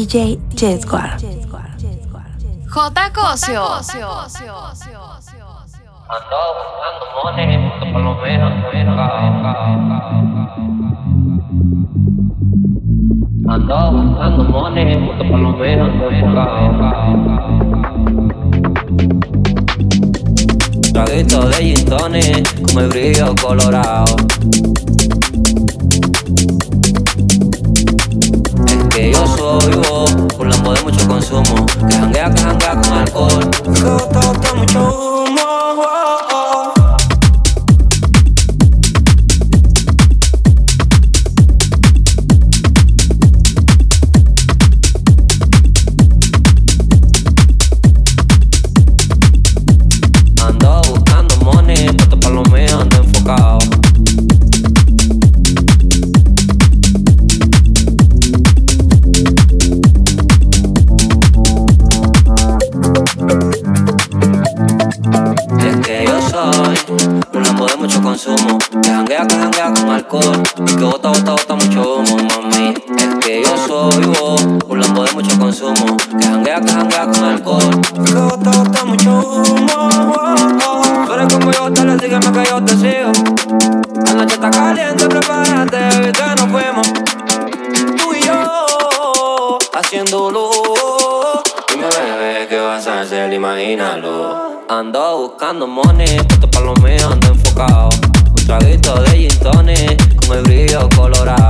DJ Jetguard. J. Cosio. Andaba buscando mones, por lo menos, Andaba buscando mones, por lo menos, Traguito de gintones, como el brillo colorado. vivo, vivo, un lambo de mucho consumo. Que janguea, que janguea con alcohol. Que gota, mucho alcohol. que bota, bota, bota mucho humo, mami. Es que yo soy vos, burlando de mucho consumo. Que janguea, que janguea con alcohol. Es que bota, bota mucho humo. Oh, oh. Tú eres como yo, te lo sígueme que yo te sigo. La noche está caliente, prepárate, Viste, nos fuimos. Tú y yo, haciendo luz. Dime, bebé, ¿qué vas a hacer? Imagínalo. Ando buscando money, puesto pa' lo mío, ando enfocado. Un traguito de gin me brillo colorado.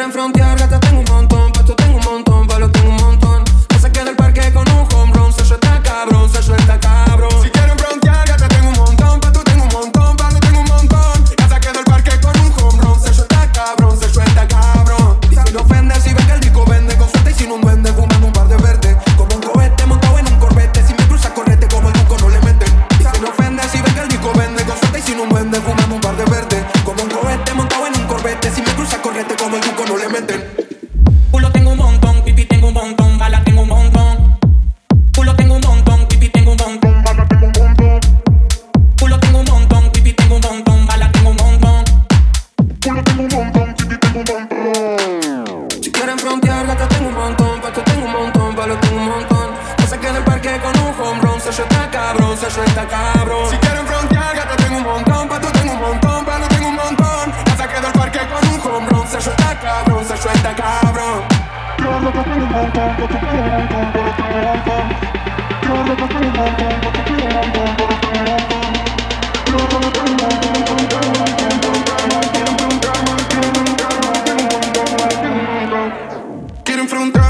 quieren frontear, gata Quiero enfrentar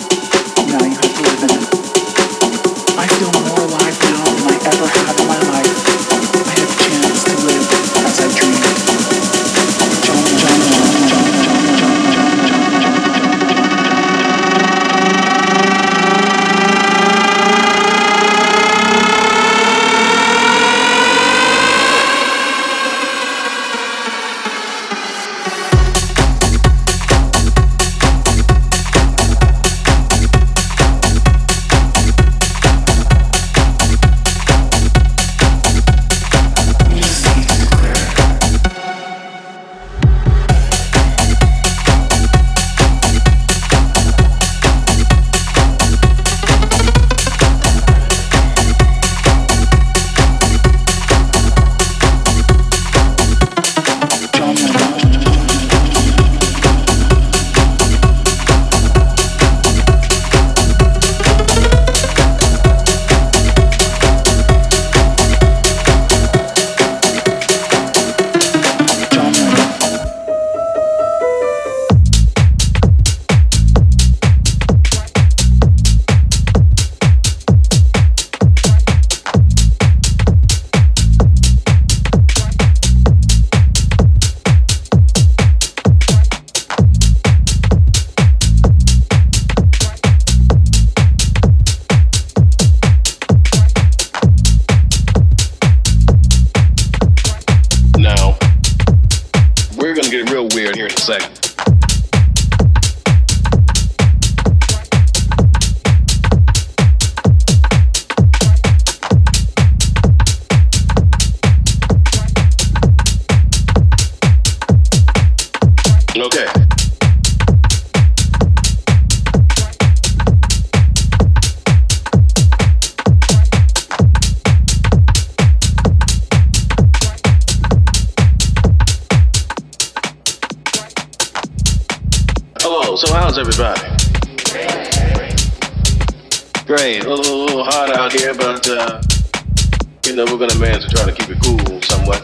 cool somewhat.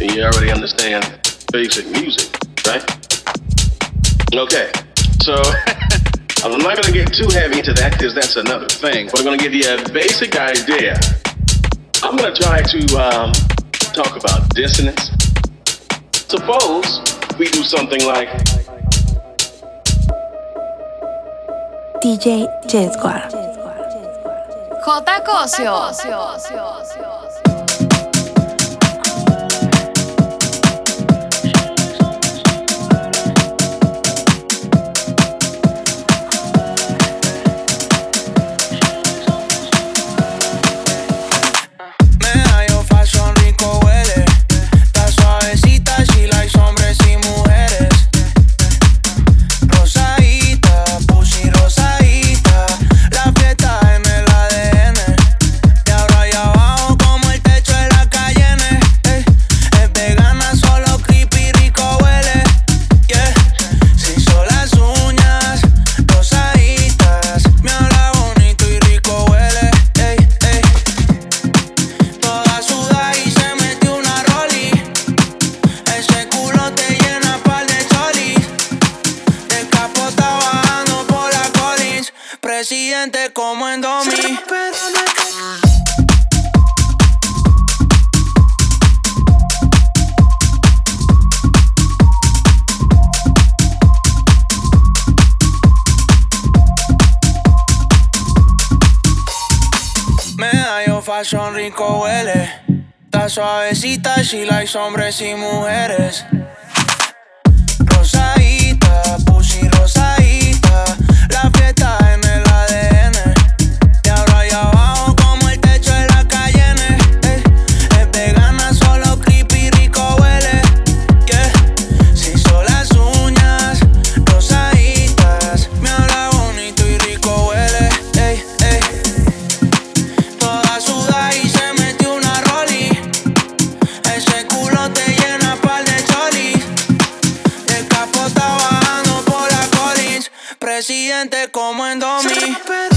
And you already understand basic music, right? Okay, so I'm not going to get too heavy into that because that's another thing. But I'm going to give you a basic idea. I'm going to try to um, talk about dissonance. Suppose we do something like DJ Jazz Squad. J Cosio. rico suavecita, she likes hombres y mujeres. accidente como en Domi.